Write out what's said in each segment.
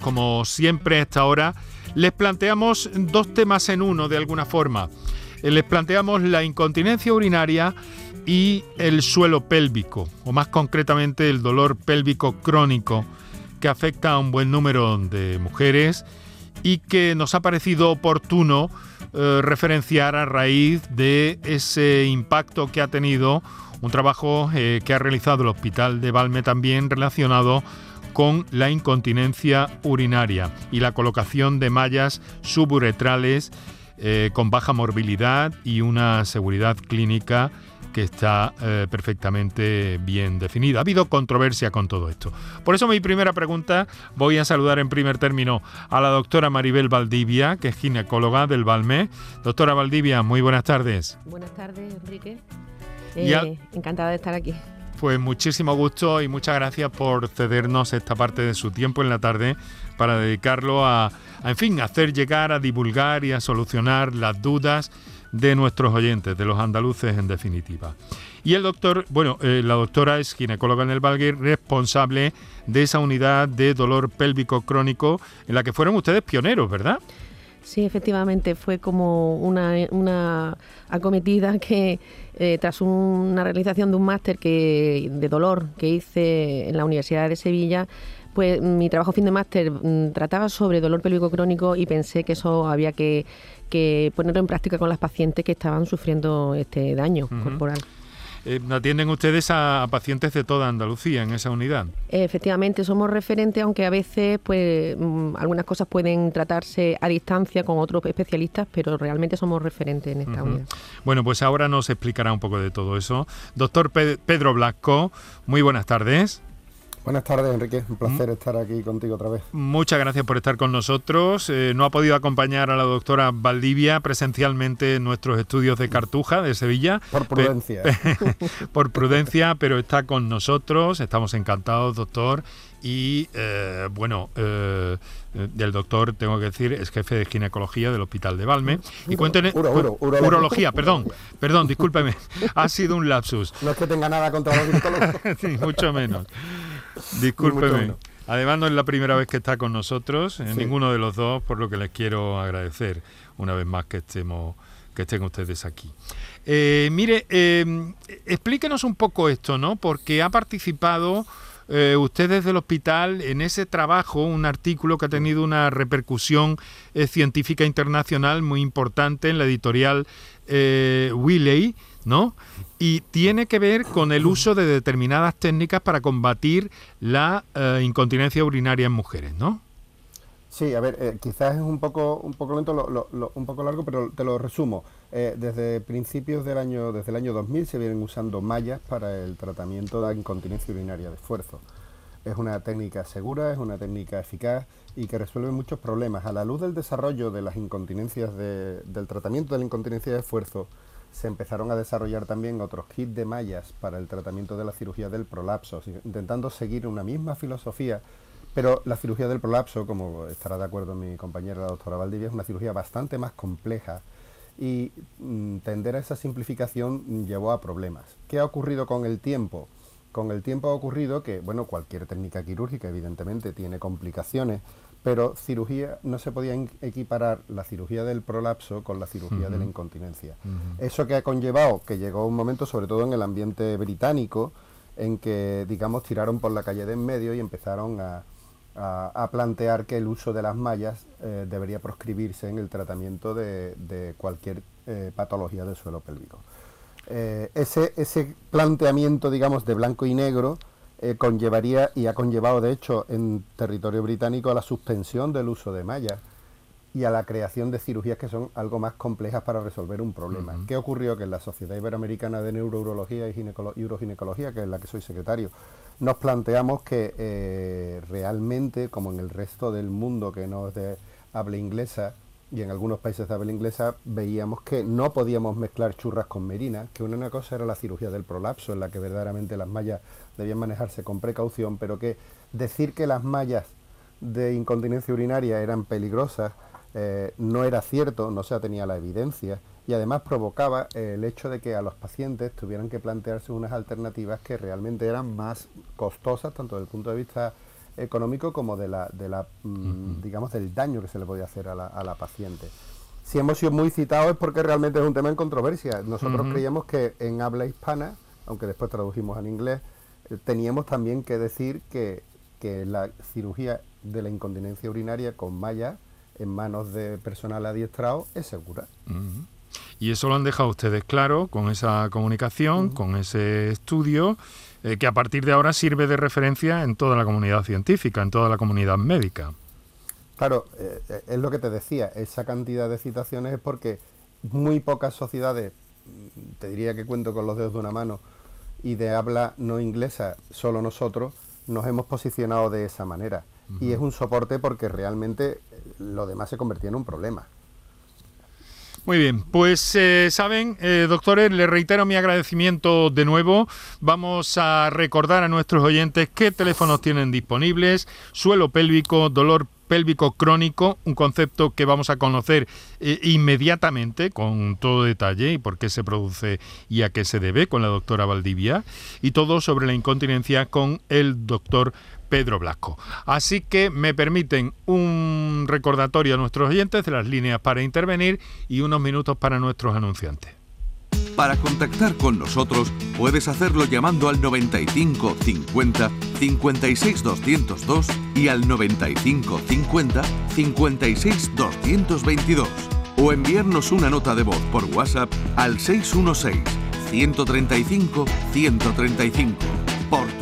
Como siempre a esta hora, les planteamos dos temas en uno de alguna forma. Eh, Les planteamos la incontinencia urinaria y el suelo pélvico, o más concretamente el dolor pélvico crónico que afecta a un buen número de mujeres y que nos ha parecido oportuno eh, referenciar a raíz de ese impacto que ha tenido un trabajo eh, que ha realizado el Hospital de Valme también relacionado con la incontinencia urinaria y la colocación de mallas suburetrales eh, con baja morbilidad y una seguridad clínica que está eh, perfectamente bien definida. Ha habido controversia con todo esto. Por eso mi primera pregunta voy a saludar en primer término a la doctora Maribel Valdivia, que es ginecóloga del Balmé. Doctora Valdivia, muy buenas tardes. Buenas tardes, Enrique. Eh, encantada de estar aquí. Pues muchísimo gusto y muchas gracias por cedernos esta parte de su tiempo en la tarde para dedicarlo a, a, en fin, hacer llegar, a divulgar y a solucionar las dudas de nuestros oyentes, de los andaluces en definitiva. Y el doctor, bueno, eh, la doctora es ginecóloga en el Valgue, responsable de esa unidad de dolor pélvico crónico en la que fueron ustedes pioneros, ¿verdad? Sí, efectivamente, fue como una, una acometida que eh, tras una realización de un máster que de dolor que hice en la Universidad de Sevilla, pues mi trabajo fin de máster mm, trataba sobre dolor pélvico crónico y pensé que eso había que, que ponerlo en práctica con las pacientes que estaban sufriendo este daño corporal. Eh, atienden ustedes a, a pacientes de toda Andalucía en esa unidad. Efectivamente, somos referentes, aunque a veces pues mm, algunas cosas pueden tratarse a distancia con otros especialistas, pero realmente somos referentes en esta unidad. Bueno, pues ahora nos explicará un poco de todo eso. Doctor Pe- Pedro Blasco, muy buenas tardes. Buenas tardes, Enrique. Un placer Mm. estar aquí contigo otra vez. Muchas gracias por estar con nosotros. Eh, no ha podido acompañar a la doctora Valdivia presencialmente en nuestros estudios de Cartuja, de Sevilla. Por prudencia. por prudencia, pero está con nosotros. Estamos encantados, doctor. Y eh, bueno, eh, eh, del doctor, tengo que decir, es jefe de ginecología del Hospital de Valme. Y cuénteme. Uro, urología. urología, perdón, perdón, discúlpeme. Ha sido un lapsus. No es que tenga nada contra los ginecólogos. Sí, mucho menos. Discúlpeme. Además, no es la primera vez que está con nosotros, en Sí. ninguno de los dos, por lo que les quiero agradecer una vez más que estemos que estén ustedes aquí. Eh, mire, eh, explíquenos un poco esto, ¿no? Porque ha participado eh, usted desde el hospital en ese trabajo, un artículo que ha tenido una repercusión eh, científica internacional muy importante en la editorial eh, Wiley, ¿no? Y tiene que ver con el uso de determinadas técnicas para combatir la eh, incontinencia urinaria en mujeres, ¿no? Sí, a ver, eh, quizás es un poco, un poco lento, lo- lo- lo- un poco largo, pero te lo resumo. Eh, desde principios del año, desde el año 2000 se vienen usando mallas para el tratamiento de la incontinencia urinaria de esfuerzo. Es una técnica segura, es una técnica eficaz y que resuelve muchos problemas. A la luz del desarrollo de las incontinencias de- del tratamiento de la incontinencia de esfuerzo, se empezaron a desarrollar también otros kits de mallas para el tratamiento de la cirugía del prolapso, intentando seguir una misma filosofía, pero la cirugía del prolapso, como estará de acuerdo mi compañera la doctora Valdivia, es una cirugía bastante más compleja y mm, tender a esa simplificación llevó a problemas. ¿Qué ha ocurrido con el tiempo? Con el tiempo ha ocurrido que, bueno, cualquier técnica quirúrgica evidentemente tiene complicaciones, pero cirugía no se podía equiparar la cirugía del prolapso con la cirugía de la incontinencia. Eso que ha conllevado que llegó un momento, sobre todo en el ambiente británico, en que, digamos, tiraron por la calle de en medio y empezaron a, a- a plantear que el uso de las mallas eh, debería proscribirse en el tratamiento de, de cualquier eh, patología del suelo pélvico. Eh, ese, ese planteamiento, digamos, de blanco y negro eh, conllevaría y ha conllevado, de hecho, en territorio británico a la suspensión del uso de mallas y a la creación de cirugías que son algo más complejas para resolver un problema. ¿Qué ocurrió? Que en la Sociedad Iberoamericana de Neurourología y, Ginecolo- y Uroginecología, que es la que soy secretario, nos planteamos que eh, realmente, como en el resto del mundo que no es de habla inglesa, y en algunos países de habla inglesa, veíamos que no podíamos mezclar churras con merinas, que una cosa era la cirugía del prolapso, en la que verdaderamente las mallas debían manejarse con precaución, pero que decir que las mallas de incontinencia urinaria eran peligrosas eh, no era cierto, no se tenía la evidencia y además provocaba el hecho de que a los pacientes tuvieran que plantearse unas alternativas que realmente eran más costosas tanto desde el punto de vista económico como de la, de la mm, digamos, del daño que se le podía hacer a la, a la paciente. Si hemos sido muy citados es porque realmente es un tema en controversia. Nosotros creíamos que en habla hispana, aunque después tradujimos al inglés, eh, teníamos también que decir que, la cirugía de la incontinencia urinaria con malla en manos de personal adiestrado es segura. Y eso lo han dejado ustedes claro con esa comunicación, con ese estudio, eh, que a partir de ahora sirve de referencia en toda la comunidad científica, en toda la comunidad médica. Claro, eh, eh, es lo que te decía, esa cantidad de citaciones es porque muy pocas sociedades, mm, te diría que cuento con los dedos de una mano, y de habla no inglesa, solo nosotros, nos hemos posicionado de esa manera. Y es un soporte porque realmente lo demás se convertía en un problema. Muy bien, pues saben, doctores, les reitero mi agradecimiento de nuevo. Vamos a recordar a nuestros oyentes qué teléfonos tienen disponibles, suelo pélvico, dolor pélvico crónico, un concepto que vamos a conocer eh, inmediatamente con todo detalle y por qué se produce y a qué se debe con la doctora Valdivia, y todo sobre la incontinencia con el doctor Pedro Blasco. Así que me permiten un recordatorio a nuestros oyentes de las líneas para intervenir y unos minutos para nuestros anunciantes. Para contactar con nosotros puedes hacerlo llamando al 95 50 56 202 y al 95 50 56 222 o enviarnos una nota de voz por WhatsApp al 616 135 135 por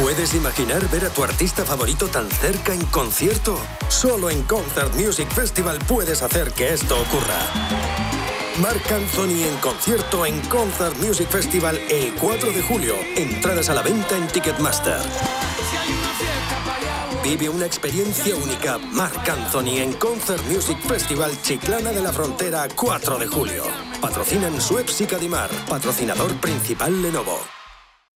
¿Puedes imaginar ver a tu artista favorito tan cerca en concierto? Solo en Concert Music Festival puedes hacer que esto ocurra. Marc Anthony en concierto en Concert Music Festival el 4 de julio. Entradas a la venta en Ticketmaster. Vive una experiencia única. Marc Anthony en Concert Music Festival Chiclana de la Frontera 4 de julio. Patrocinan Suez y Cadimar, patrocinador principal Lenovo.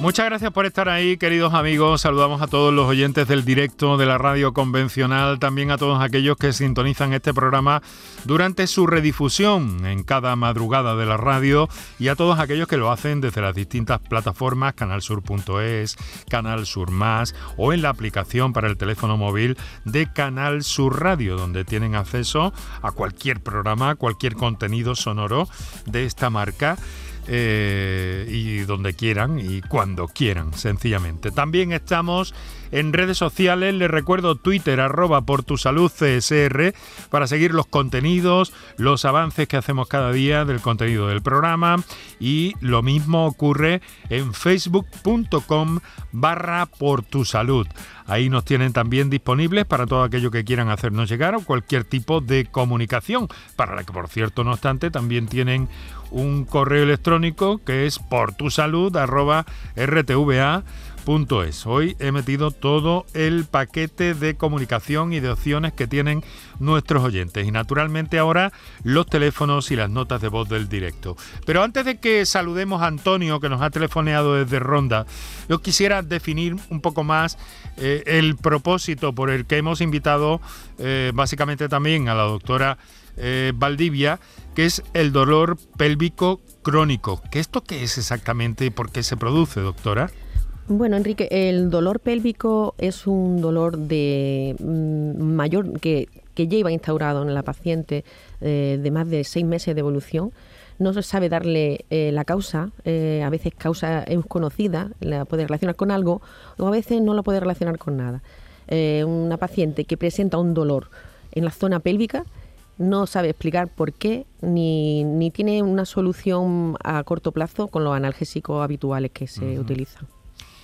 Muchas gracias por estar ahí, queridos amigos. Saludamos a todos los oyentes del directo de la radio convencional, también a todos aquellos que sintonizan este programa durante su redifusión en cada madrugada de la radio y a todos aquellos que lo hacen desde las distintas plataformas, canalsur.es, Canal Sur Más o en la aplicación para el teléfono móvil de Canal Sur Radio, donde tienen acceso a cualquier programa, cualquier contenido sonoro de esta marca eh, y donde quieran y cuando quieran, sencillamente. También estamos En redes sociales les recuerdo Twitter arroba por tu salud CSR para seguir los contenidos, los avances que hacemos cada día del contenido del programa y lo mismo ocurre en facebook.com barra por tu salud. Ahí nos tienen también disponibles para todo aquello que quieran hacernos llegar o cualquier tipo de comunicación, para la que por cierto, no obstante, también tienen un correo electrónico que es por salud es. Hoy he metido todo el paquete de comunicación y de opciones que tienen nuestros oyentes y naturalmente ahora los teléfonos y las notas de voz del directo. Pero antes de que saludemos a Antonio que nos ha telefoneado desde Ronda, yo quisiera definir un poco más eh, el propósito por el que hemos invitado eh, básicamente también a la doctora eh, Valdivia, que es el dolor pélvico crónico. ¿Qué esto qué es exactamente y por qué se produce, doctora? Bueno, Enrique, el dolor pélvico es un dolor de mm, mayor que, lleva instaurado en la paciente eh, de más de seis meses de evolución. No se sabe darle eh, la causa, eh, a veces causa es conocida, la puede relacionar con algo o a veces no la puede relacionar con nada. una paciente que presenta un dolor en la zona pélvica no sabe explicar por qué ni, ni tiene una solución a corto plazo con los analgésicos habituales que se utilizan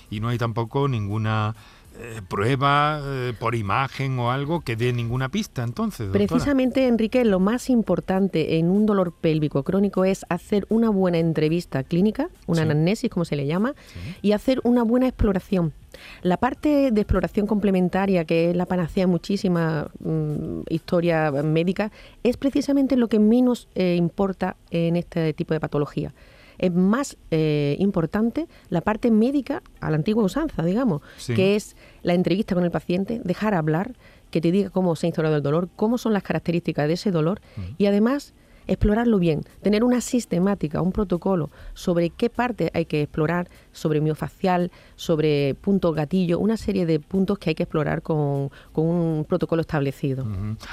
y no hay tampoco ninguna eh, prueba eh, por imagen o algo que dé ninguna pista entonces. Precisamente, Enrique, lo más importante en un dolor pélvico crónico es hacer una buena entrevista clínica, una anamnesis como se le llama, y hacer una buena exploración. La parte de exploración complementaria, que es la panacea muchísima mm, historia médica, es precisamente lo que menos eh, importa en este tipo de patología es más eh, importante la parte médica a la antigua usanza, digamos, que es la entrevista con el paciente, dejar hablar, que te diga cómo se ha instaurado el dolor, cómo son las características de ese dolor y además explorarlo bien, tener una sistemática, un protocolo sobre qué parte hay que explorar, sobre miofacial, sobre punto gatillo, una serie de puntos que hay que explorar con, un protocolo establecido.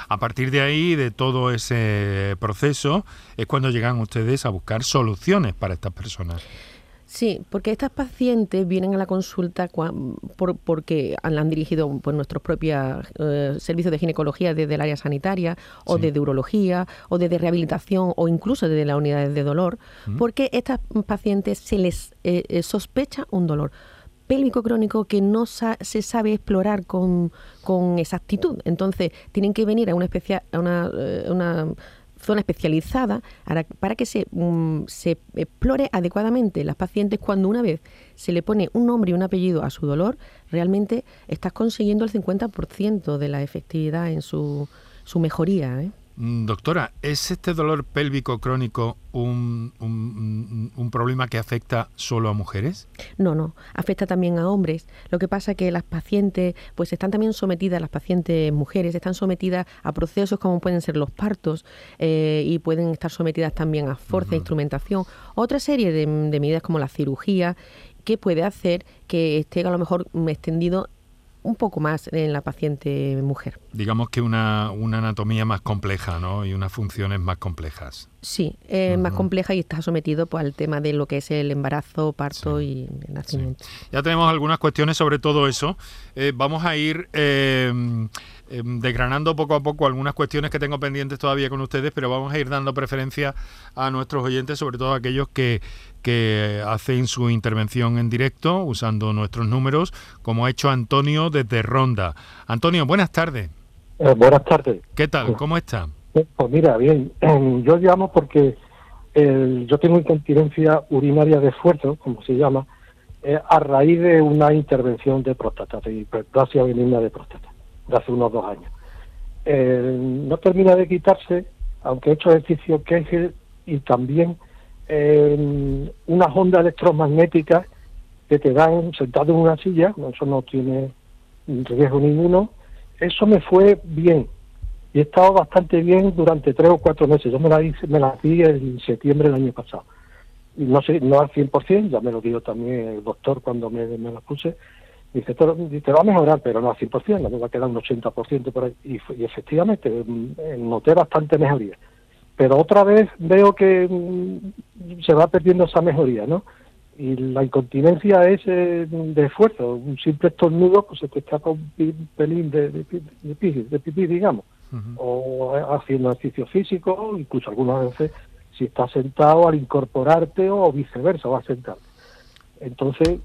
A partir de ahí, de todo ese proceso, es cuando llegan ustedes a buscar soluciones para estas personas. Sí, porque estas pacientes vienen a la consulta por, porque han dirigido por nuestros propios eh, servicios de ginecología desde el área sanitaria o de urología o desde rehabilitación o incluso desde las unidades de dolor, mm. porque a estas pacientes se les eh, eh, sospecha un dolor pélvico crónico que no se sabe explorar con, con, exactitud. Entonces, tienen que venir a una, especial, a una, una zona especializada para, que se, mm, se explore adecuadamente las pacientes cuando una vez se le pone un nombre y un apellido a su dolor, realmente estás consiguiendo el 50% de la efectividad en su, su mejoría. ¿eh? Mm, doctora, ¿es este dolor pélvico crónico un, un, problema que afecta solo a mujeres? No, no, afecta también a hombres. Lo que pasa es que las pacientes, pues están también sometidas, las pacientes mujeres, están sometidas a procesos como pueden ser los partos eh, y pueden estar sometidas también a fuerza, instrumentación, otra serie de, de medidas como la cirugía que puede hacer que esté a lo mejor extendido un poco más en la paciente mujer. Digamos que una, una anatomía más compleja, ¿no? Y unas funciones más complejas. Sí, es más compleja y está sometido pues, al tema de lo que es el embarazo, parto y el nacimiento. Ya tenemos algunas cuestiones sobre todo eso. Eh, vamos a ir eh, em, desgranando poco a poco algunas cuestiones que tengo pendientes todavía con ustedes, pero vamos a ir dando preferencia a nuestros oyentes, sobre todo aquellos que, que hacen su intervención en directo usando nuestros números, como ha hecho Antonio desde Ronda. Antonio, buenas tardes. Eh, buenas tardes. ¿Qué tal? ¿Cómo está? Pues mira, bien, yo llamo porque yo tengo incontinencia urinaria de esfuerzo, como se llama, eh, a raíz de una intervención de próstata, de hiperplasia benigna de próstata, de hace unos dos años. Eh, no termina de quitarse, aunque he hecho ejercicio Kegel y también eh, unas ondas electromagnéticas que te dan sentado en una silla, eso no tiene riesgo ninguno, eso me fue bien, y he estado bastante bien durante tres o cuatro meses. Yo me la, hice, me la di en septiembre del año pasado. Y no sé, no al 100%, ya me lo dijo también el doctor cuando me, me la puse. Dice, te, va a mejorar, pero no al 100%, me va a quedar un 80% por ahí. Y, efectivamente, mm, noté bastante mejoría. Pero otra vez veo que mm, se va perdiendo esa mejoría, ¿no? Y la incontinencia es eh, de esfuerzo. Un simple estornudo, pues se te escapa un pelín de, de, de, pipí, digamos. O haciendo ejercicio físico, incluso algunas veces si estás sentado al incorporarte o viceversa, o a sentarte. Entonces,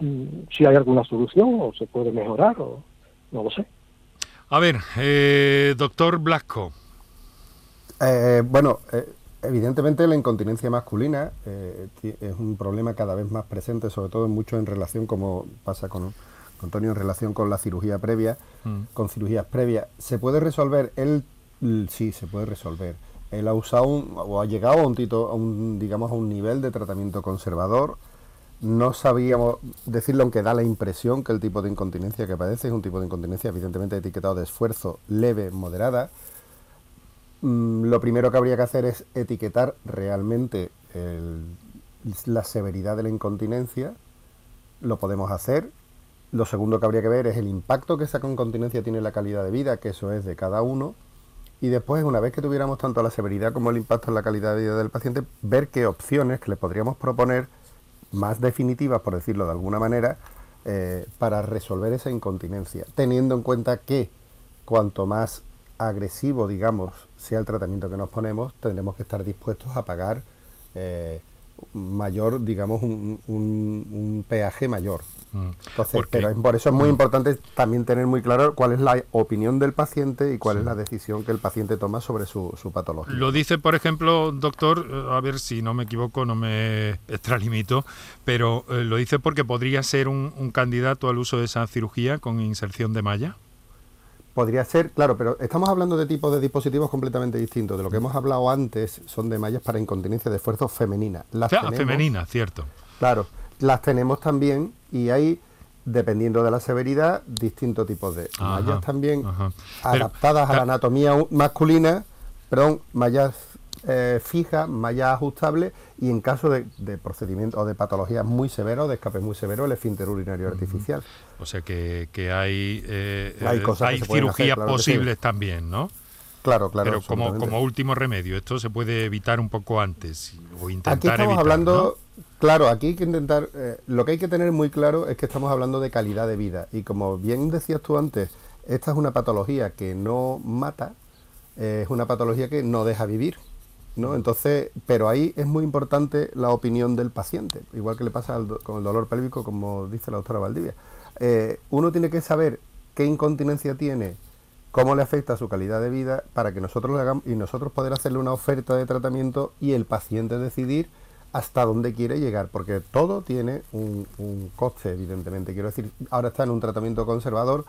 mm, si hay alguna solución o se puede mejorar, o no lo sé. A ver, eh, doctor Blasco. Eh, bueno, eh, evidentemente la incontinencia masculina es un problema cada vez más presente, sobre todo mucho en relación, como pasa con, Antonio, en relación con la cirugía previa, mm. con cirugías previas. ¿Se puede resolver? Él sí, se puede resolver. Él ha usado o ha llegado a un, tito, a un, digamos, a un nivel de tratamiento conservador no sabíamos decirlo, aunque da la impresión que el tipo de incontinencia que padece es un tipo de incontinencia evidentemente etiquetado de esfuerzo leve, moderada. Mm, lo primero que habría que hacer es etiquetar realmente la severidad de la incontinencia. Lo podemos hacer. Lo segundo que habría que ver es el impacto que esa incontinencia tiene en la calidad de vida, que eso es de cada uno. Y después, una vez que tuviéramos tanto la severidad como el impacto en la calidad de vida del paciente, ver qué opciones que le podríamos proponer más definitivas, por decirlo de alguna manera, eh, para resolver esa incontinencia, teniendo en cuenta que cuanto más agresivo, digamos, sea el tratamiento que nos ponemos, tendremos que estar dispuestos a pagar eh, mayor, digamos, un, un, peaje mayor. Mm. Entonces, pero por eso es muy mm. importante también tener muy claro cuál es la opinión del paciente y cuál es la decisión que el paciente toma sobre su, su, patología. Lo dice, por ejemplo, doctor, a ver si no me equivoco, no me extralimito, pero eh, lo dice porque podría ser un, un candidato al uso de esa cirugía con inserción de malla. Podría ser, claro, pero estamos hablando de tipos de dispositivos completamente distintos. De lo que hemos hablado antes son de mallas para incontinencia de esfuerzo femenina. Las femenina, cierto. Claro, las tenemos también y hay, dependiendo de la severidad, distintos tipos de mallas también adaptadas a la anatomía masculina, perdón, mallas eh, fijas, mallas ajustables y en caso de, procedimientos o de patologías muy severas de escape muy severo, el esfínter urinario artificial. O sea que, hay, eh, hay, cirugías posibles también, ¿no? Claro, claro. Pero como, como último remedio, esto se puede evitar un poco antes o intentar Aquí estamos hablando, claro, aquí hay que intentar, eh, lo que hay que tener muy claro es que estamos hablando de calidad de vida y como bien decías tú antes, esta es una patología que no mata, es una patología que no deja vivir. ¿No? Entonces, pero ahí es muy importante la opinión del paciente, igual que le pasa con el dolor pélvico, como dice la doctora Valdivia. Eh, uno tiene que saber qué incontinencia tiene, cómo le afecta a su calidad de vida, para que nosotros le hagamos y nosotros poder hacerle una oferta de tratamiento y el paciente decidir hasta dónde quiere llegar, porque todo tiene un, un coste, evidentemente. Quiero decir, ahora está en un tratamiento conservador,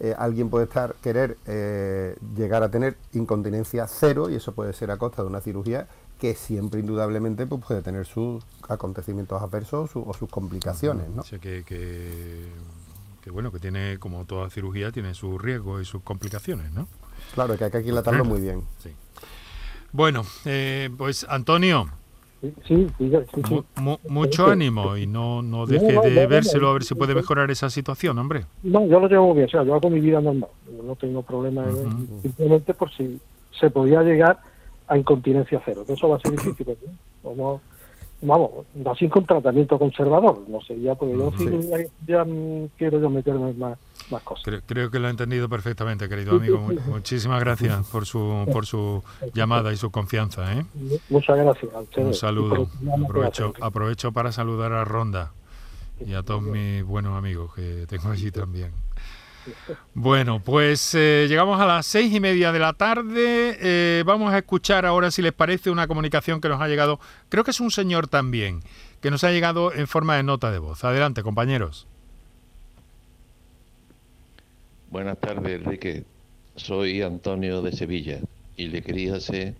eh, alguien puede estar querer eh, llegar a tener incontinencia cero y eso puede ser a costa de una cirugía que siempre indudablemente pues, puede tener sus acontecimientos adversos o sus complicaciones. ¿no? que, bueno, que tiene, como toda cirugía, tiene sus riesgos y sus complicaciones, ¿no? Claro, que hay que aquilatarlo muy bien. Bueno, eh, pues Antonio, Sí, mucho ánimo y no, no deje de vérselo a ver si puede mejorar esa situación, hombre. No, yo lo muy bien, o sea, yo hago mi vida normal, no tengo problema, simplemente por si se podía llegar a incontinencia cero, que eso va a ser difícil, ¿no? vamos, así con tratamiento conservador, no sé, ya porque yo ya, quiero yo meterme más, más cosas. Creo, que lo he entendido perfectamente, querido amigo. Muchísimas gracias por su por su llamada y su confianza. ¿eh? Muchas gracias. Un saludo. Aprovecho, aprovecho para saludar a Ronda y a todos mis buenos amigos que tengo allí también. Bueno, pues eh, llegamos a las seis y media de la tarde. Eh, vamos a escuchar ahora, si les parece, una comunicación que nos ha llegado. Creo que es un señor también, que nos ha llegado en forma de nota de voz. Adelante, compañeros. Buenas tardes, Enrique. Soy Antonio de Sevilla y le quería hacer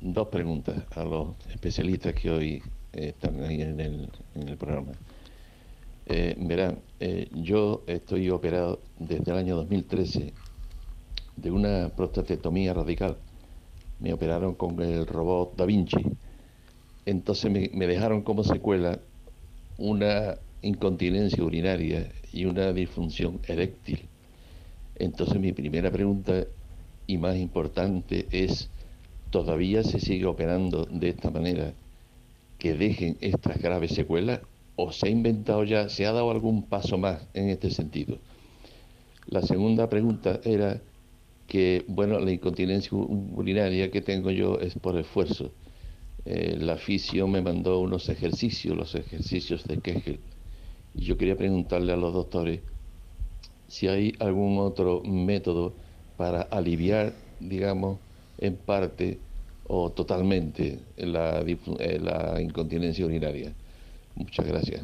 dos preguntas a los especialistas que hoy están ahí en el, en el programa. Eh, verán, eh, yo estoy operado desde el año 2013 de una prostatectomía radical. Me operaron con el robot Da Vinci. Entonces me, dejaron como secuela una incontinencia urinaria y una disfunción eréctil. Entonces mi primera pregunta y más importante es, ¿todavía se sigue operando de esta manera? que dejen estas graves secuelas o se ha inventado ya, se ha dado algún paso más en este sentido. La segunda pregunta era que, bueno, la incontinencia urinaria que tengo yo es por esfuerzo. Eh, la fisio me mandó unos ejercicios, los ejercicios de Kegel. Y yo quería preguntarle a los doctores si hay algún otro método para aliviar, digamos, en parte o totalmente la, eh, la incontinencia urinaria. Muchas gracias.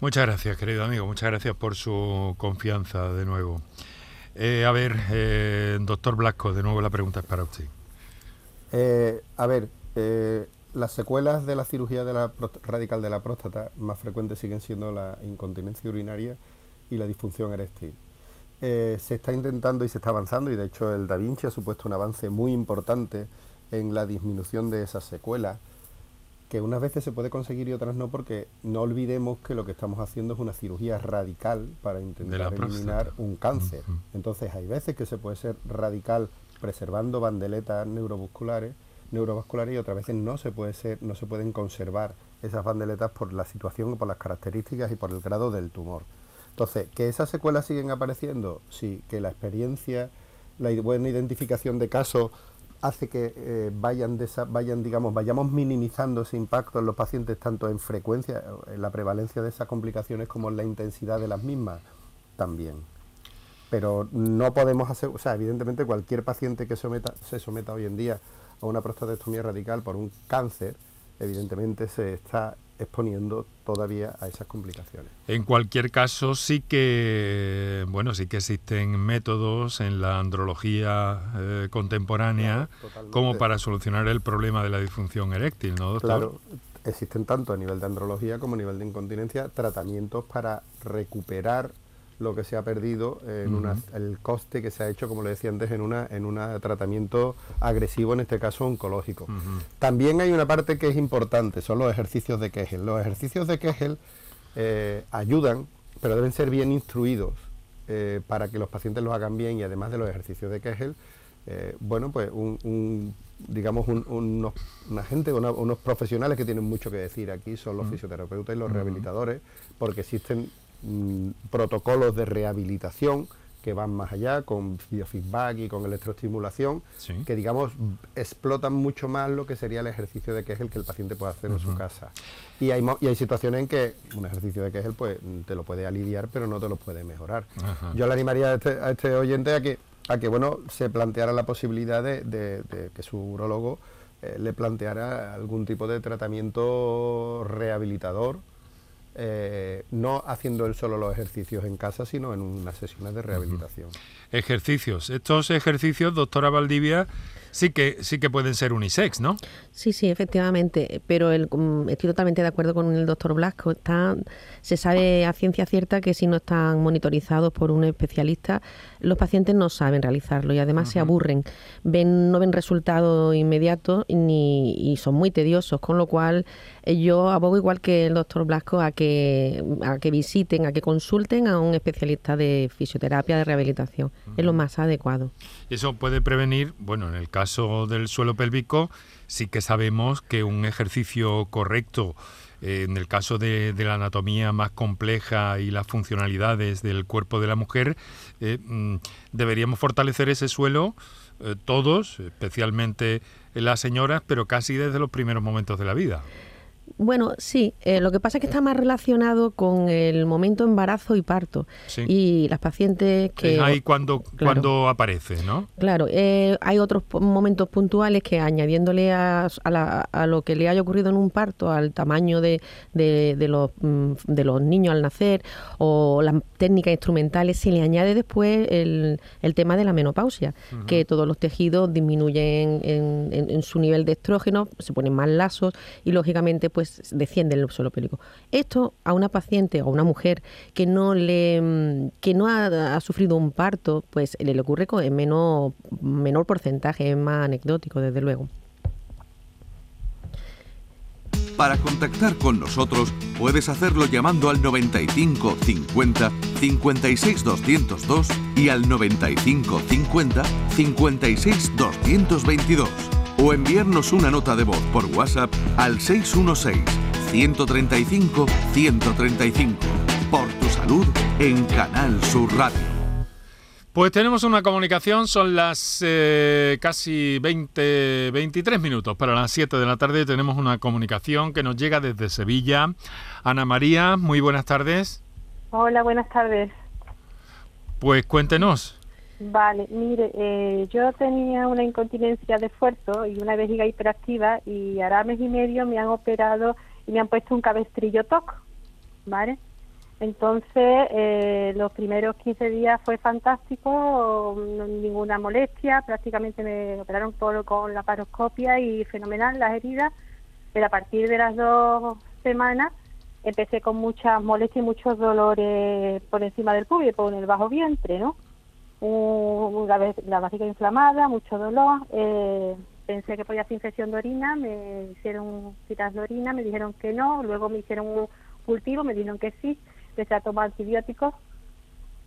Muchas gracias, querido amigo. Muchas gracias por su confianza de nuevo. Eh, a ver, eh, doctor Blasco, de nuevo la pregunta es para usted. Eh, a ver, las secuelas de la cirugía de la radical de la próstata más frecuentes siguen siendo la incontinencia urinaria y la disfunción eréctil. se está intentando y se está avanzando, y de hecho el Da Vinci ha supuesto un avance muy importante en la disminución de esas secuelas que unas veces se puede conseguir y otras no, porque no olvidemos que lo que estamos haciendo es una cirugía radical para intentar eliminar un cáncer. Entonces hay veces que se puede ser radical preservando bandeletas neurovasculares, neurovasculares y otras veces no se puede ser, no se pueden conservar esas bandeletas por la situación, por las características y por el grado del tumor. Entonces, que esas secuelas siguen apareciendo, sí, que la experiencia, la buena identificación de casos hace que eh, vayan, vayan, digamos, vayamos minimizando ese impacto en los pacientes, tanto en frecuencia, en la prevalencia de esas complicaciones, como en la intensidad de las mismas también. Pero no podemos hacer, o sea, evidentemente cualquier paciente que someta, se someta hoy en día a una prostatectomía radical por un cáncer, evidentemente se está exponiendo todavía a esas complicaciones. En cualquier caso, sí que bueno, sí que existen métodos en la andrología eh, contemporánea como para solucionar el problema de la disfunción eréctil, ¿no, doctor? Claro, existen tanto a nivel de andrología como a nivel de incontinencia tratamientos para recuperar lo que se ha perdido en una, el coste que se ha hecho, como le decía antes, en una en un tratamiento agresivo, en este caso oncológico. También hay una parte que es importante, son los ejercicios de Kegel. Los ejercicios de Kegel eh, ayudan, pero deben ser bien instruidos eh, para que los pacientes los hagan bien y además de los ejercicios de Kegel, eh, bueno, pues un, digamos, unos, una gente, unos profesionales que tienen mucho que decir aquí son los fisioterapeutas y los rehabilitadores, porque existen Mm, protocolos de rehabilitación que van más allá con biofeedback y con electroestimulación, que digamos explotan mucho más lo que sería el ejercicio de Kegel que el paciente puede hacer en su casa. Y hay, y hay situaciones en que un ejercicio de Kegel pues te lo puede aliviar, pero no te lo puede mejorar. Yo le animaría a este, a este, oyente a que, a que bueno, se planteara la posibilidad de, que su urologo eh, le planteara algún tipo de tratamiento rehabilitador eh, no haciendo él solo los ejercicios en casa, sino en unas sesiones de rehabilitación. Ejercicios. Estos ejercicios, doctora Valdivia, sí que sí que pueden ser unisex, ¿no? Sí, sí, efectivamente, pero el, mm, estoy totalmente de acuerdo con el doctor Blasco. Está, se sabe a ciencia cierta que si no están monitorizados por un especialista, los pacientes no saben realizarlo y además se aburren, ven no ven resultados inmediatos ni, y son muy tediosos, con lo cual eh, yo abogo igual que el doctor Blasco a que a que visiten, a que consulten a un especialista de fisioterapia de rehabilitación. Es lo más adecuado. Eso puede prevenir, bueno, en el caso del suelo pélvico, sí que sabemos que un ejercicio correcto en el caso de, la anatomía más compleja y las funcionalidades del cuerpo de la mujer, eh, mm, deberíamos fortalecer ese suelo eh, todos, especialmente las señoras, pero casi desde los primeros momentos de la vida. Bueno, sí, eh, lo que pasa es que está más relacionado con el momento embarazo y parto. Y las pacientes que... Es ahí cuando, cuando aparece, ¿no? Claro, eh, hay otros momentos puntuales que añadiéndole a, a, lo que le haya ocurrido en un parto, al tamaño de, de, los, mm, de los niños al nacer o las técnicas instrumentales, se le añade después el, el tema de la menopausia, que todos los tejidos disminuyen en, en, su nivel de estrógeno, se ponen más lasos y lógicamente pues pues desciende el suelo pélvico. Esto a una paciente o a una mujer que no le que no ha, sufrido un parto, pues le, ocurre con en menor, menor porcentaje, es más anecdótico desde luego. Para contactar con nosotros puedes hacerlo llamando al 95 50 56 202 y al 95 50 56 222 o enviarnos una nota de voz por WhatsApp al 616-135-135. Por tu salud en Canal Sur Radio. Pues tenemos una comunicación, son las eh, casi 20, 23 minutos para las 7 de la tarde. Tenemos una comunicación que nos llega desde Sevilla. Ana María, muy buenas tardes. Hola, buenas tardes. Pues cuéntenos. Vale, mire, eh, yo tenía una incontinencia de esfuerzo y una vejiga hiperactiva y ahora mes y medio me han operado y me han puesto un cabestrillo TOC, ¿vale? Entonces, eh, los primeros 15 días fue fantástico, ninguna molestia, prácticamente me operaron por, con la paroscopia y fenomenal las heridas, pero a partir de las dos semanas empecé con muchas molestias y muchos dolores por encima del público, en el bajo vientre, ¿no? La, la vasija inflamada, mucho dolor, eh, pensé que podía ser infección de orina, me hicieron citas de orina, me dijeron que no, luego me hicieron un cultivo, me dijeron que sí, empecé a tomar antibióticos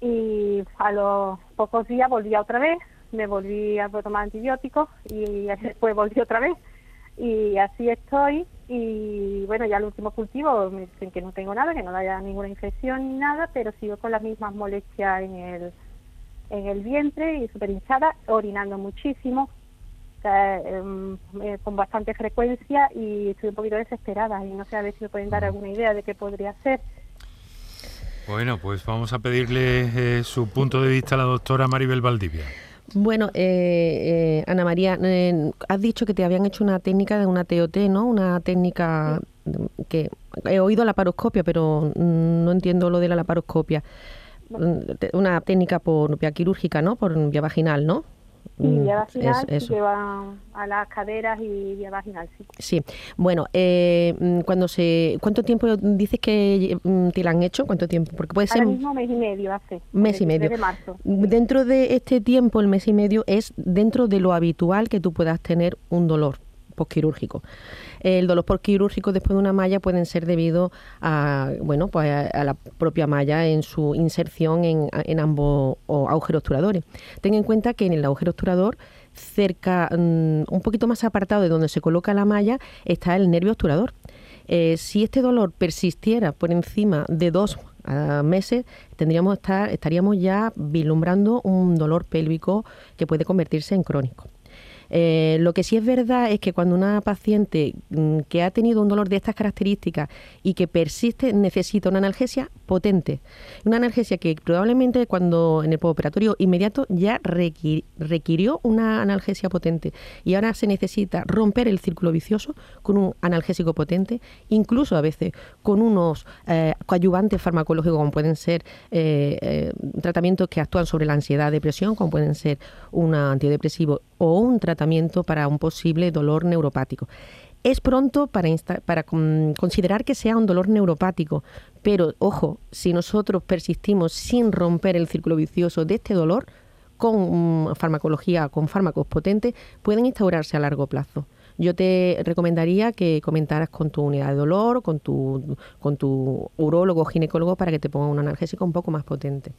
y a los pocos días volví otra vez, me volví a tomar antibióticos y después volví otra vez. Y así estoy y bueno ya el último cultivo me dicen que no tengo nada, que no haya ninguna infección ni nada, pero sigo con las mismas molestias en el en el vientre y súper hinchada, orinando muchísimo, em, eh, con bastante frecuencia y estoy un poquito desesperada y no sé a ver si me pueden dar alguna idea de qué podría ser. Bueno, pues vamos a pedirle eh, su punto de vista a la doctora Maribel Valdivia. Bueno, eh, eh, Ana María, has dicho que te habían hecho una técnica de una TOT, ¿no? Una técnica que he oído la paroscopia, pero no entiendo lo de la laparoscopia. Una técnica por vía quirúrgica, ¿no? Por vía vaginal, ¿no? Sí, mm, vía vaginal, lleva a las caderas y vía vaginal, sí. Sí, bueno, eh, mm, cuando se, ¿cuánto tiempo dices que mm, te la han hecho? ¿Cuánto tiempo? Porque puede Ahora ser... mismo mes y medio hace. Mes y medio. marzo. Dentro de este tiempo, el mes y medio, es dentro de lo habitual que tú puedas tener un dolor postquirúrgico. El dolor postquirúrgico después de una malla pueden ser debido a, bueno, pues a, la propia malla en su inserción en, ambos agujeros obturadores. Ten en cuenta que en el agujero obturador cerca, mm, un poquito más apartado de donde se coloca la malla, está el nervio obturador. Eh, si este dolor persistiera por encima de dos ah, meses, tendríamos estar, estaríamos ya vislumbrando un dolor pélvico que puede convertirse en crónico. Eh, lo que sí es verdad es que cuando una paciente mm, que ha tenido un dolor de estas características y que persiste necesita una analgesia potente, una analgesia que probablemente cuando en el postoperatorio inmediato ya requirió una analgesia potente. Y ahora se necesita romper el círculo vicioso con un analgésico potente, incluso a veces con unos eh, coadyuvantes farmacológicos como pueden ser eh, tratamientos que actúan sobre la ansiedad, depresión, como pueden ser un antidepresivo o un tratamiento para un posible dolor neuropático. Es pronto para, para considerar que sea un dolor neuropático, pero ojo, si nosotros persistimos sin romper el círculo vicioso de este dolor, con mm, farmacología, con fármacos potentes, pueden instaurarse a largo plazo. Yo te recomendaría que comentaras con tu unidad de dolor, con tu, con tu urólogo ginecólogo para que te ponga un analgésico un poco más potente.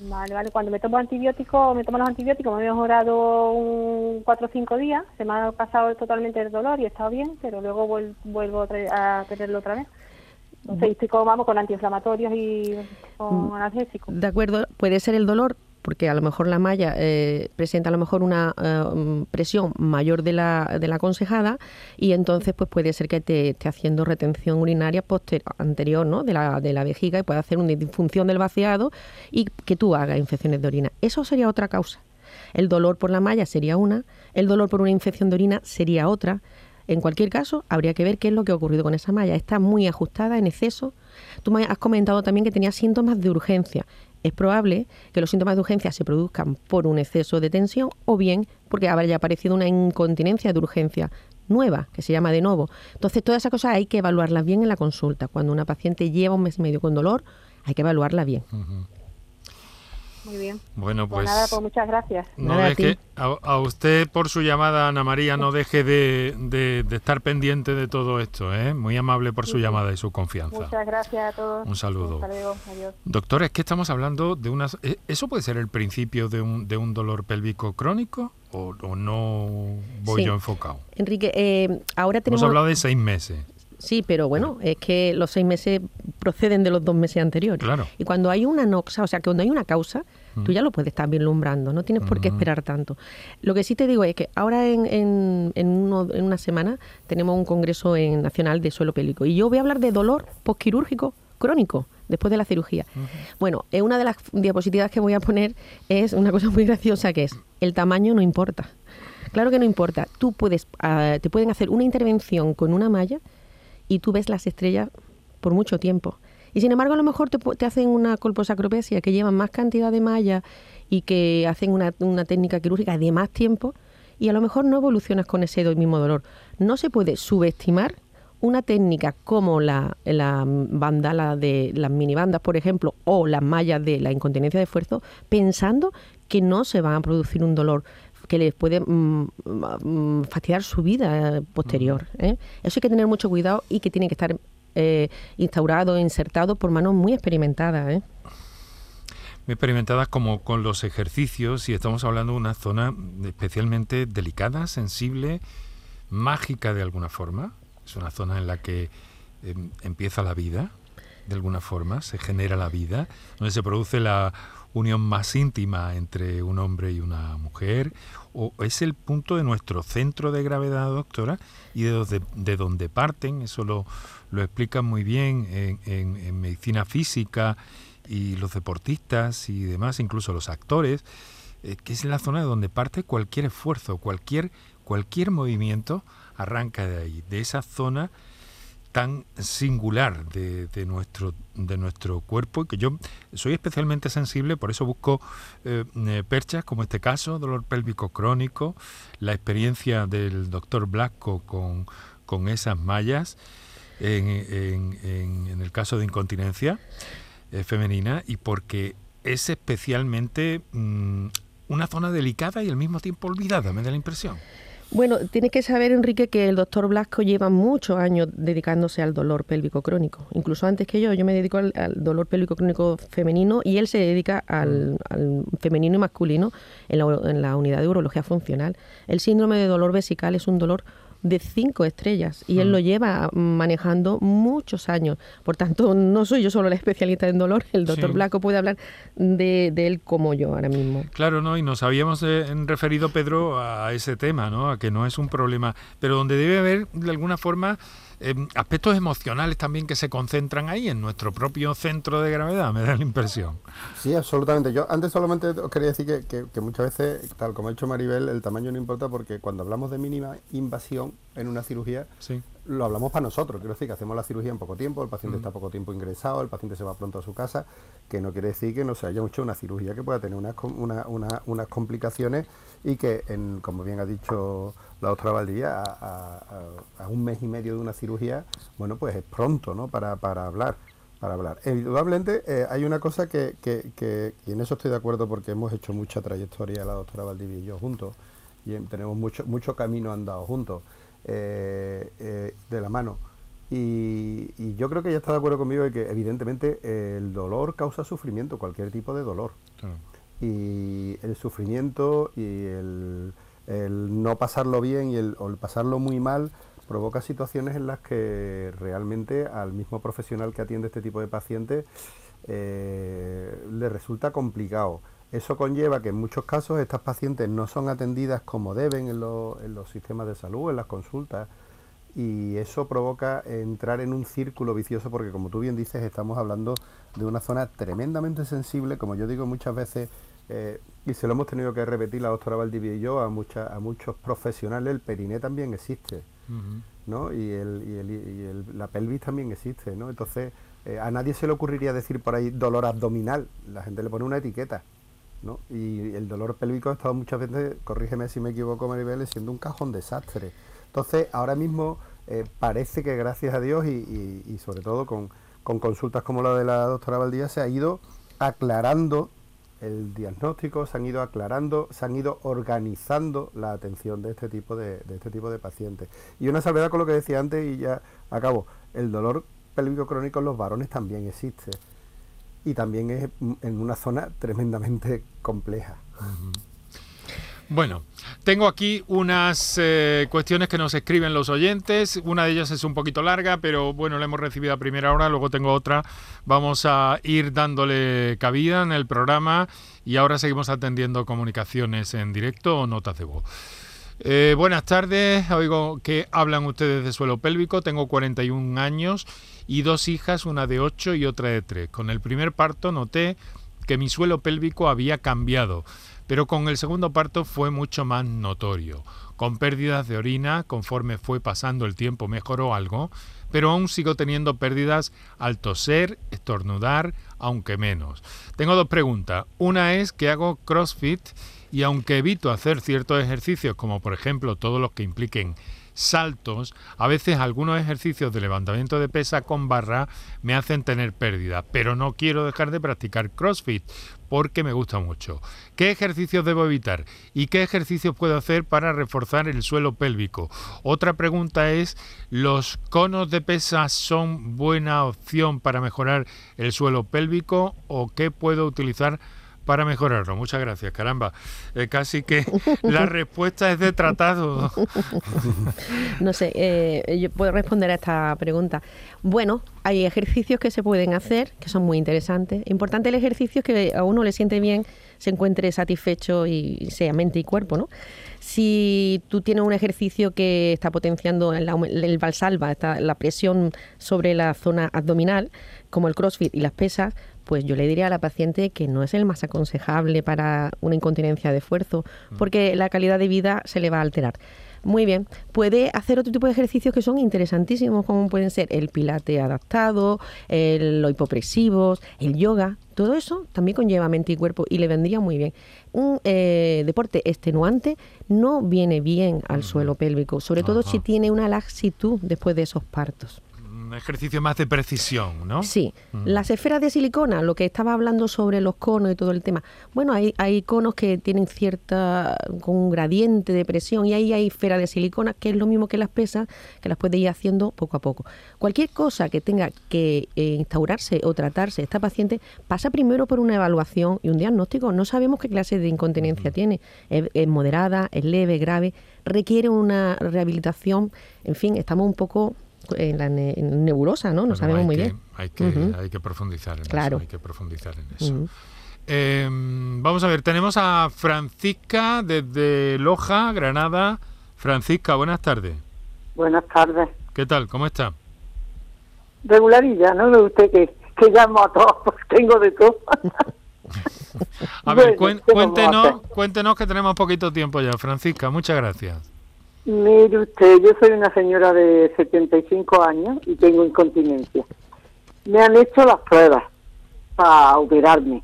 Vale, vale. Cuando me tomo antibióticos, me tomo los antibióticos, me he mejorado un cuatro o cinco días. Se me ha pasado totalmente el dolor y he estado bien, pero luego vuelvo a tenerlo otra vez. Sé, estoy como vamos con antiinflamatorios y con mm, analgésicos. De acuerdo, puede ser el dolor, porque a lo mejor la malla eh, presenta a lo mejor una eh, presión mayor de la, de la aconsejada y entonces pues puede ser que te esté haciendo retención urinaria anterior ¿no? de, la, de la vejiga y puede hacer una disfunción del vaciado y que tú hagas infecciones de orina. Eso sería otra causa. El dolor por la malla sería una, el dolor por una infección de orina sería otra. En cualquier caso, habría que ver qué es lo que ha ocurrido con esa malla. Está muy ajustada, en exceso. Tú me has comentado también que tenía síntomas de urgencia es probable que los síntomas de urgencia se produzcan por un exceso de tensión o bien porque haya aparecido una incontinencia de urgencia nueva, que se llama de nuevo. Entonces, todas esas cosas hay que evaluarlas bien en la consulta. Cuando una paciente lleva un mes y medio con dolor, hay que evaluarla bien. Muy bien. Bueno, pues. nada, pues muchas gracias. No deje, a, usted por su llamada, Ana María, no deje de, de, estar pendiente de todo esto, ¿eh? Muy amable por su llamada y su confianza. Muchas gracias a todos. Un saludo. Adiós. Doctor, es que estamos hablando de unas. ¿e-, ¿Eso puede ser el principio de un, de un dolor pélvico crónico? ¿O, no voy yo enfocado? Enrique, eh, ahora tenemos. Hemos hablado de seis meses. Sí, pero bueno, es que los seis meses proceden de los dos meses anteriores. Claro. Y cuando hay una noxa, o sea, que cuando hay una causa, tú mm. ya lo puedes estar vislumbrando, no tienes por qué mm. esperar tanto. Lo que sí te digo es que ahora en, en, en, una semana tenemos un congreso en nacional de suelo pélvico y yo voy a hablar de dolor postquirúrgico crónico después de la cirugía. Bueno, eh, una de las diapositivas que voy a poner es una cosa muy graciosa que es el tamaño no importa. Claro que no importa. Tú puedes, ah, te pueden hacer una intervención con una malla y tú ves las estrellas por mucho tiempo. Y sin embargo, a lo mejor te, hacen una colposacropesia que llevan más cantidad de malla y que hacen una, técnica quirúrgica de más tiempo y a lo mejor no evolucionas con ese mismo dolor. No se puede subestimar una técnica como la, la banda, de las minibandas, por ejemplo, o las mallas de la incontinencia de esfuerzo, pensando que no se va a producir un dolor que les puede mm, mm, fastidiar su vida posterior. ¿eh? Eso hay que tener mucho cuidado y que tiene que estar eh, instaurado, insertado por manos muy experimentadas. ¿eh? Muy experimentadas como con los ejercicios y estamos hablando de una zona especialmente delicada, sensible, mágica de alguna forma. Es una zona en la que em, empieza la vida, de alguna forma, se genera la vida, donde se produce la unión más íntima entre un hombre y una mujer, o es el punto de nuestro centro de gravedad, doctora, y de donde, de donde parten, eso lo, lo explican muy bien en, medicina física y los deportistas y demás, incluso los actores, eh, que es la zona de donde parte cualquier esfuerzo, cualquier, cualquier movimiento arranca de ahí, de esa zona tan singular de, nuestro, de nuestro cuerpo que yo soy especialmente sensible, por eso busco eh, eh, perchas como este caso, dolor pélvico crónico, la experiencia del doctor Blasco con, con esas mallas en, en, el caso de incontinencia eh, femenina y porque es especialmente mm, una zona delicada y al mismo tiempo olvidada, me da la impresión. Bueno, tienes que saber, Enrique, que el doctor Blasco lleva muchos años dedicándose al dolor pélvico crónico. Incluso antes que yo, yo me dedico al, dolor pélvico crónico femenino y él se dedica al, femenino y masculino en la, en la unidad de urología funcional. El síndrome de dolor vesical es un dolor de cinco estrellas y él hmm. lo lleva manejando muchos años. Por tanto, no soy yo solo la especialista en dolor, el doctor Blanco puede hablar de, de, él como yo ahora mismo. Claro, ¿no? Y nos habíamos eh, referido, Pedro, a ese tema, ¿no? A que no es un problema, pero donde debe haber, de alguna forma, Em, aspectos emocionales también que se concentran ahí en nuestro propio centro de gravedad, me da la impresión. Sí, absolutamente. Yo antes solamente os quería decir que, muchas veces, tal como ha dicho Maribel, el tamaño no importa porque cuando hablamos de mínima invasión en una cirugía, lo hablamos para nosotros. Quiero decir que hacemos la cirugía en poco tiempo, el paciente mm. está poco tiempo ingresado, el paciente se va pronto a su casa, que no quiere decir que no se haya hecho una cirugía que pueda tener unas, unas complicaciones y que, en, como bien ha dicho la doctora Valdivia, a, un mes y medio de una cirugía, bueno, pues es pronto, ¿no? Para, hablar. Para hablar. Indudablemente eh, hay una cosa que, que, y en eso estoy de acuerdo porque hemos hecho mucha trayectoria la doctora Valdivia y yo juntos, y tenemos mucho, mucho camino andado juntos, eh, eh, de la mano. Y, yo creo que ella está de acuerdo conmigo de que evidentemente el dolor causa sufrimiento, cualquier tipo de dolor. Y el sufrimiento y el el no pasarlo bien y el, o el pasarlo muy mal provoca situaciones en las que realmente al mismo profesional que atiende este tipo de pacientes eh, le resulta complicado. Eso conlleva que en muchos casos estas pacientes no son atendidas como deben en, en los sistemas de salud, en las consultas, y eso provoca entrar en un círculo vicioso porque como tú bien dices estamos hablando de una zona tremendamente sensible, como yo digo muchas veces, eh, y se lo hemos tenido que repetir la doctora Valdivia y yo a, mucha, a muchos profesionales, el periné también existe, ¿no? Y, el, y, el, y el, la pelvis también existe, ¿no? Entonces, eh, a nadie se le ocurriría decir por ahí dolor abdominal, la gente le pone una etiqueta, Y el dolor pélvico ha estado muchas veces, corrígeme si me equivoco Maribel, siendo un cajón desastre. Entonces, ahora mismo eh, parece que gracias a Dios y, sobre todo con, con consultas como la de la doctora Valdivia se ha ido aclarando el diagnóstico, se han ido aclarando, se han ido organizando la atención de este tipo de, de este tipo de pacientes. Y una salvedad con lo que decía antes y ya acabo, el dolor pélvico crónico en los varones también existe y también es en una zona tremendamente compleja. Bueno, tengo aquí unas eh, cuestiones que nos escriben los oyentes. Una de ellas es un poquito larga, pero bueno, la hemos recibido a primera hora. Luego tengo otra. Vamos a ir dándole cabida en el programa y ahora seguimos atendiendo comunicaciones en directo o notas de voz. Eh, buenas tardes, oigo que hablan ustedes de suelo pélvico. Tengo 41 años y dos hijas, una de 8 y otra de 3. Con el primer parto noté que mi suelo pélvico había cambiado pero con el segundo parto fue mucho más notorio. Con pérdidas de orina, conforme fue pasando el tiempo mejoró algo, pero aún sigo teniendo pérdidas al toser, estornudar, aunque menos. Tengo dos preguntas. Una es que hago CrossFit y aunque evito hacer ciertos ejercicios, como por ejemplo todos los que impliquen saltos, a veces algunos ejercicios de levantamiento de pesa con barra me hacen tener pérdida, pero no quiero dejar de practicar CrossFit porque me gusta mucho. ¿Qué ejercicios debo evitar? ¿Y qué ejercicios puedo hacer para reforzar el suelo pélvico? Otra pregunta es, ¿los conos de pesa son buena opción para mejorar el suelo pélvico o qué puedo utilizar para mejorarlo. Muchas gracias, caramba. Eh, casi que la respuesta es de tratado. no sé, eh, yo puedo responder a esta pregunta. Bueno, hay ejercicios que se pueden hacer, que son muy interesantes. Importante el ejercicio es que a uno le siente bien, se encuentre satisfecho y sea mente y cuerpo, ¿no? Si tú tienes un ejercicio que está potenciando el, el valsalva, la presión sobre la zona abdominal, como el crossfit y las pesas, pues yo le diría a la paciente que no es el más aconsejable para una incontinencia de esfuerzo, mm. porque la calidad de vida se le va a alterar. Muy bien, puede hacer otro tipo de ejercicios que son interesantísimos, como pueden ser el pilate adaptado, el, los hipopresivos, el yoga, todo eso también conlleva mente y cuerpo y le vendría muy bien. Un eh, deporte extenuante no viene bien al suelo pélvico, sobre todo si tiene una laxitud después de esos partos ejercicio más de precisión, ¿no? Sí. Mm. Las esferas de silicona, lo que estaba hablando sobre los conos y todo el tema. Bueno, hay, hay conos que tienen cierta, con un gradiente de presión y ahí hay esferas de silicona, que es lo mismo que las pesas, que las puede ir haciendo poco a poco. Cualquier cosa que tenga que eh, instaurarse o tratarse esta paciente pasa primero por una evaluación y un diagnóstico. No sabemos qué clase de incontinencia tiene. es moderada, es leve, grave, requiere una rehabilitación. En fin, estamos un poco en la nebulosa, ¿no? No sabemos muy bien. Hay que, hay que profundizar en eso. Hay que profundizar en eso. Em, vamos a ver, tenemos a Francisca desde Loja, Granada. Francisca, buenas tardes. Buenas tardes. ¿Qué tal? ¿Cómo está? Regularilla, ¿no? De usted que, que llamo a todos, tengo de todo. a ver, cuéntenos, cuéntenos que tenemos poquito tiempo ya, Francisca. Muchas gracias. Mire usted, yo soy una señora de 75 años y tengo incontinencia. Me han hecho las pruebas para operarme.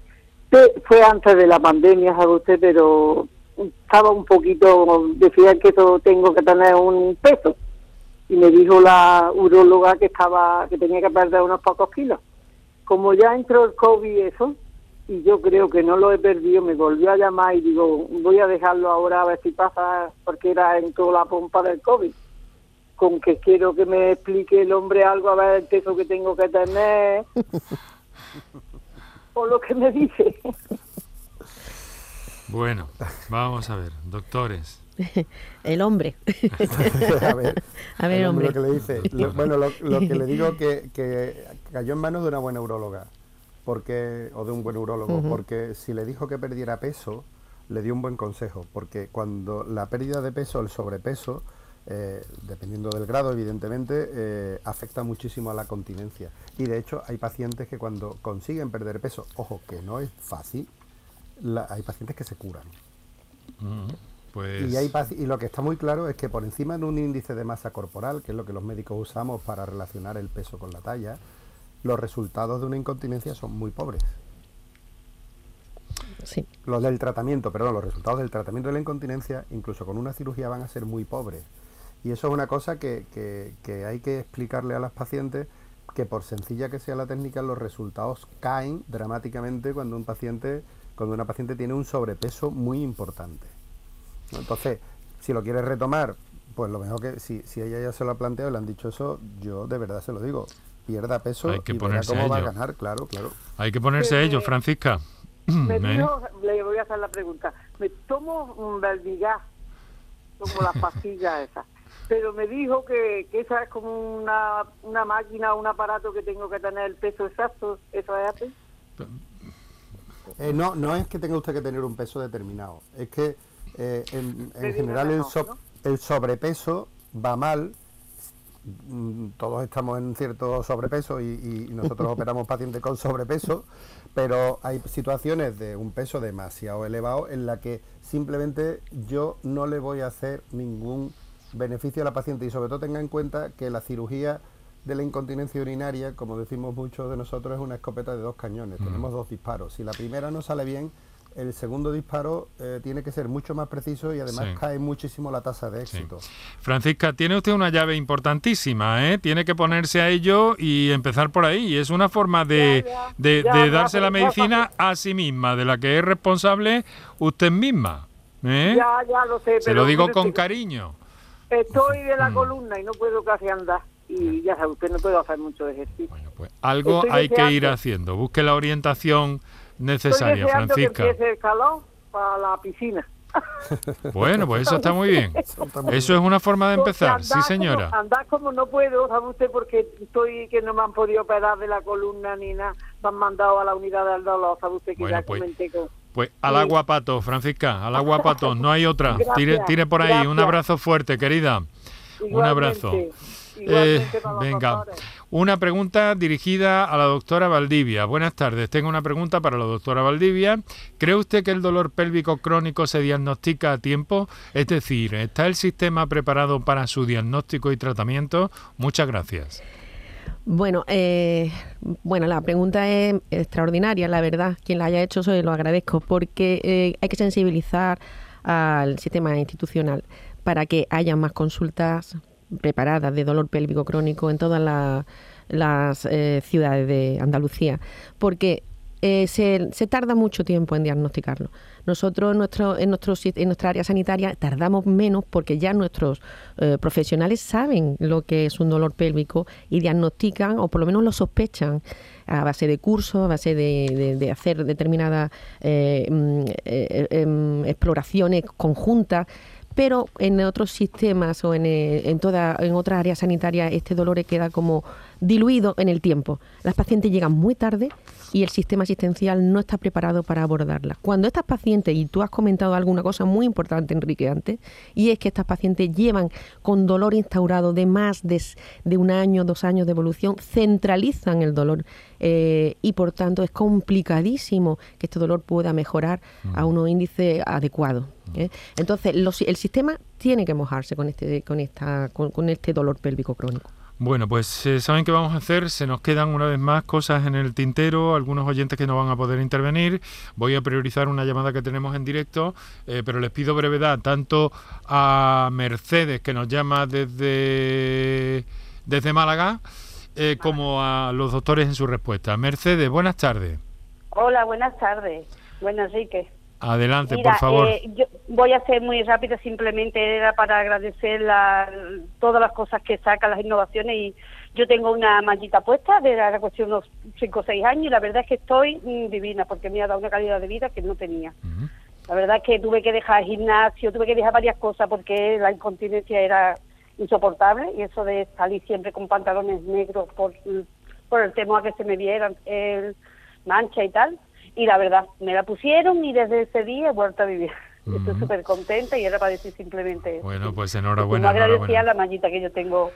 Fue antes de la pandemia, sabe usted, pero estaba un poquito, decía que eso tengo que tener un peso. Y me dijo la uróloga que estaba que tenía que perder unos pocos kilos. Como ya entró el COVID eso, y yo creo que no lo he perdido, me volvió a llamar y digo, voy a dejarlo ahora a ver si pasa, porque era en toda la pompa del COVID. Con que quiero que me explique el hombre algo, a ver el peso que tengo que tener, o lo que me dice. Bueno, vamos a ver, doctores. el hombre. a ver, a ver hombre. Lo que le dice. bueno, lo, que le digo que, que cayó en manos de una buena urologa porque o de un buen urologo, porque si le dijo que perdiera peso, le dio un buen consejo, porque cuando la pérdida de peso, el sobrepeso, eh, dependiendo del grado, evidentemente, eh, afecta muchísimo a la continencia. Y de hecho, hay pacientes que cuando consiguen perder peso, ojo, que no es fácil, hay pacientes que se curan. pues... y, hay y lo que está muy claro es que por encima de un índice de masa corporal, que es lo que los médicos usamos para relacionar el peso con la talla, los resultados de una incontinencia son muy pobres. Sí. Los del tratamiento, perdón, los resultados del tratamiento de la incontinencia, incluso con una cirugía, van a ser muy pobres. Y eso es una cosa que, que, hay que explicarle a las pacientes que por sencilla que sea la técnica, los resultados caen dramáticamente cuando un paciente cuando una paciente tiene un sobrepeso muy importante. Entonces, si lo quieres retomar, pues lo mejor que si, si ella ya se lo ha planteado y le han dicho eso, yo de verdad se lo digo, pierda peso Hay que y verá ponerse cómo a va a ello. ganar, claro, claro. Hay que ponerse a ello, Francisca. Me dijo, le voy a hacer la pregunta, me tomo un Belvigas, como las pastillas esas, pero me dijo que, que esa es como una, una máquina, un aparato que tengo que tener el peso exacto, ¿eso es así? Eh, no, no es que tenga usted que tener un peso determinado, es que eh, en, en general el, no, so- el sobrepeso va mal. Mm, Todos estamos en cierto sobrepeso y, y nosotros operamos pacientes con sobrepeso, pero hay situaciones de un peso demasiado elevado en la que simplemente yo no le voy a hacer ningún beneficio a la paciente y sobre todo tenga en cuenta que la cirugía de la incontinencia urinaria, como decimos muchos de nosotros, es una escopeta de dos cañones. Mm. Tenemos dos disparos. Si la primera no sale bien, el segundo disparo eh, tiene que ser mucho más preciso y además Sí. cae muchísimo la tasa de éxito. Francisca, tiene usted una llave importantísima, ¿eh? Tiene que ponerse a ello y empezar por ahí. Es una forma de, de- ya, de ya, darse la ya, medicina a sí misma, de la que es responsable usted misma. ¿eh? Ya, ya lo sé. Se pero lo digo pero con sí, cariño. Estoy de Mm. la columna y no puedo casi andar. Y ya sabe usted, no puedo hacer mucho ejercicio. Algo Estoy hay que ir deseando- haciendo. Busque la orientación necesaria, deseando Francisca. que empiece el calor para la piscina. Bueno, pues eso está muy bien. Eso es una forma de empezar, sí señora. Como, andar como no puedo, ¿sabe usted? Porque estoy que no me han podido operar de la columna ni nada. Me han mandado a la unidad del dolor, ¿sabe usted? Que Bueno, ya pues, comenté con... Pues al agua pato, Francisca, al agua pato, no hay otra. Gracias, Tire, tire por ahí, un gracias. abrazo fuerte, querida. Un Igualmente, abrazo. Eh, venga, una pregunta dirigida a la doctora Valdivia. Buenas tardes, tengo una pregunta para la doctora Valdivia. ¿Cree usted que el dolor pélvico crónico se diagnostica a tiempo? Es decir, ¿está el sistema preparado para su diagnóstico y tratamiento? Muchas gracias. Bueno, eh, bueno, la pregunta es extraordinaria, la verdad. Quien la haya hecho, se lo agradezco, porque eh, hay que sensibilizar al sistema institucional para que haya más consultas preparadas de dolor pélvico crónico en todas la- las eh, ciudades de Andalucía, porque eh, se, se tarda mucho tiempo en diagnosticarlo. Nosotros nuestro, en, nuestro, en nuestra área sanitaria tardamos menos porque ya nuestros eh, profesionales saben lo que es un dolor pélvico y diagnostican o por lo menos lo sospechan a base de cursos, a base de, de- hacer determinadas mm, em, exploraciones conjuntas. Pero en otros sistemas o en, eh, en, toda, en otras áreas sanitarias este dolor queda como diluido en el tiempo. Las pacientes llegan muy tarde y el sistema asistencial no está preparado para abordarlas. Cuando estas pacientes, y tú has comentado alguna cosa muy importante, Enrique, antes, y es que estas pacientes llevan con dolor instaurado de más de, de un año, dos años de evolución, centralizan el dolor eh, y por tanto es complicadísimo que este dolor pueda mejorar a unos índices adecuados. ¿eh? Entonces, los- el sistema tiene que mojarse con este, con esta, con- con este dolor pélvico crónico. Bueno, pues eh, saben qué vamos a hacer. Se nos quedan una vez más cosas en el tintero, algunos oyentes que no van a poder intervenir. Voy a priorizar una llamada que tenemos en directo, eh, pero les pido brevedad tanto a Mercedes, que nos llama desde, desde Málaga, eh, como a los doctores en su respuesta. Mercedes, buenas tardes. Hola, buenas tardes. Bueno, Enrique. Adelante, Mira, por favor. eh, yo voy a ser muy rápida, simplemente era para agradecer la- todas las cosas que sacan, las innovaciones. Y yo tengo una mallita puesta de la cuestión de unos 5 o 6 años y la verdad es que estoy mm, divina porque me ha dado una calidad de vida que no tenía. La verdad es que tuve que dejar el gimnasio, tuve que dejar varias cosas porque la incontinencia era insoportable y eso de salir siempre con pantalones negros por, por el temor a que se me vieran el mancha y tal. Y la verdad, me la pusieron y desde ese día he vuelto a vivir. Estoy súper contenta y era para decir simplemente eso. Bueno, pues enhorabuena, agradecía enhorabuena. la mallita que yo tengo.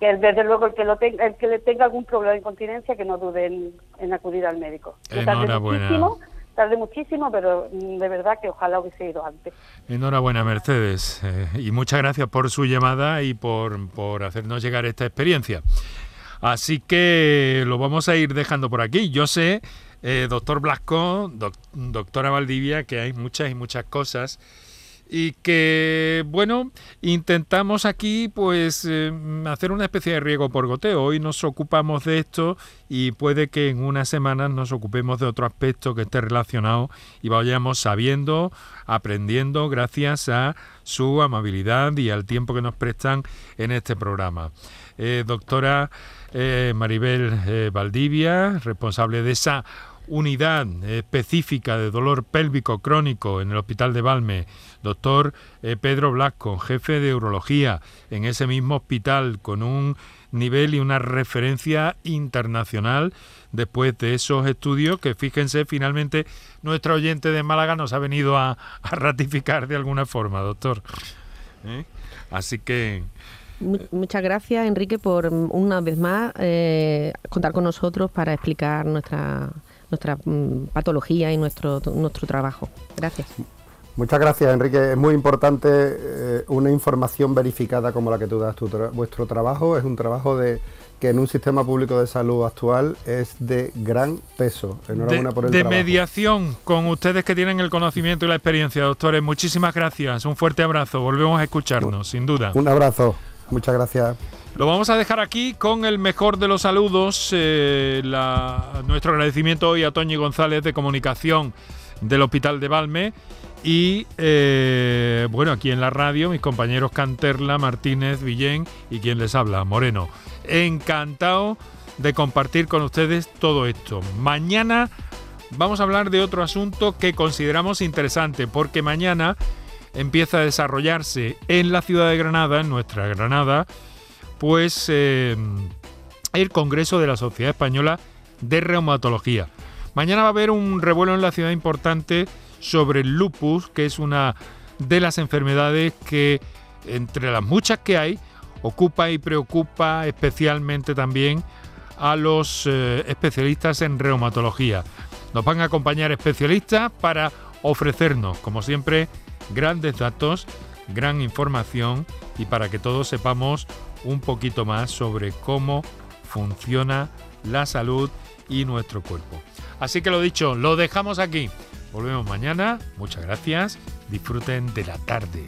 Que desde luego el que lo tenga, el que le tenga algún problema de incontinencia que no dude en, en acudir al médico. Enhorabuena. muchísimo, tardé muchísimo, pero mm, de verdad que ojalá hubiese ido antes. Enhorabuena, Mercedes. eh, y muchas gracias por su llamada y por, por hacernos llegar esta experiencia. Así que lo vamos a ir dejando por aquí. Yo sé, eh, doctor Blasco, doc- doctora Valdivia, que hay muchas y muchas cosas y que, bueno, intentamos aquí pues eh, hacer una especie de riego por goteo. Hoy nos ocupamos de esto y puede que en unas semanas nos ocupemos de otro aspecto que esté relacionado y vayamos sabiendo, aprendiendo gracias a su amabilidad y al tiempo que nos prestan en este programa. Eh, doctora Maribel Valdivia, responsable de esa unidad específica de dolor pélvico crónico en el Hospital de Valme, doctor eh, Pedro Blasco, jefe de urología en ese mismo hospital, con un nivel y una referencia internacional después de esos estudios que fíjense finalmente nuestro oyente de Málaga nos ha venido a, ratificar de alguna forma, doctor. ¿Eh? Así que Muchas gracias, Enrique, por una vez más eh, contar con nosotros para explicar nuestra nuestra mm, patología y nuestro, nuestro trabajo. Gracias. Muchas gracias, Enrique. Es muy importante eh, una información verificada como la que tú das. Tu vuestro trabajo es un trabajo de que en un sistema público de salud actual es de gran peso. Enhorabuena de, por el de mediación con ustedes que tienen el conocimiento y la experiencia, doctores. Muchísimas gracias. Un fuerte abrazo. Volvemos a escucharnos, sin duda. Un abrazo. Muchas gracias. Lo vamos a dejar aquí con el mejor de los saludos. Eh, nuestro agradecimiento hoy a Toñi González de Comunicación del Hospital de Valme. Y eh, bueno, aquí en la radio, mis compañeros Canterla, Martínez, Villén y quien les habla, Moreno. Encantado de compartir con ustedes todo esto. Mañana vamos a hablar de otro asunto que consideramos interesante, porque mañana empieza a desarrollarse en la ciudad de Granada, en nuestra Granada, pues el Congreso de la Sociedad Española de Reumatología. Mañana va a haber un revuelo en la ciudad importante sobre el lupus, que es una de las enfermedades que, entre las muchas que hay, ocupa y preocupa especialmente también a los eh, especialistas en reumatología. Nos van a acompañar especialistas para ofrecernos, como siempre, grandes datos, gran información y para que todos sepamos un poquito más sobre cómo funciona la salud y nuestro cuerpo. Así que lo dicho, lo dejamos aquí. Volvemos mañana. Muchas gracias. Disfruten de la tarde.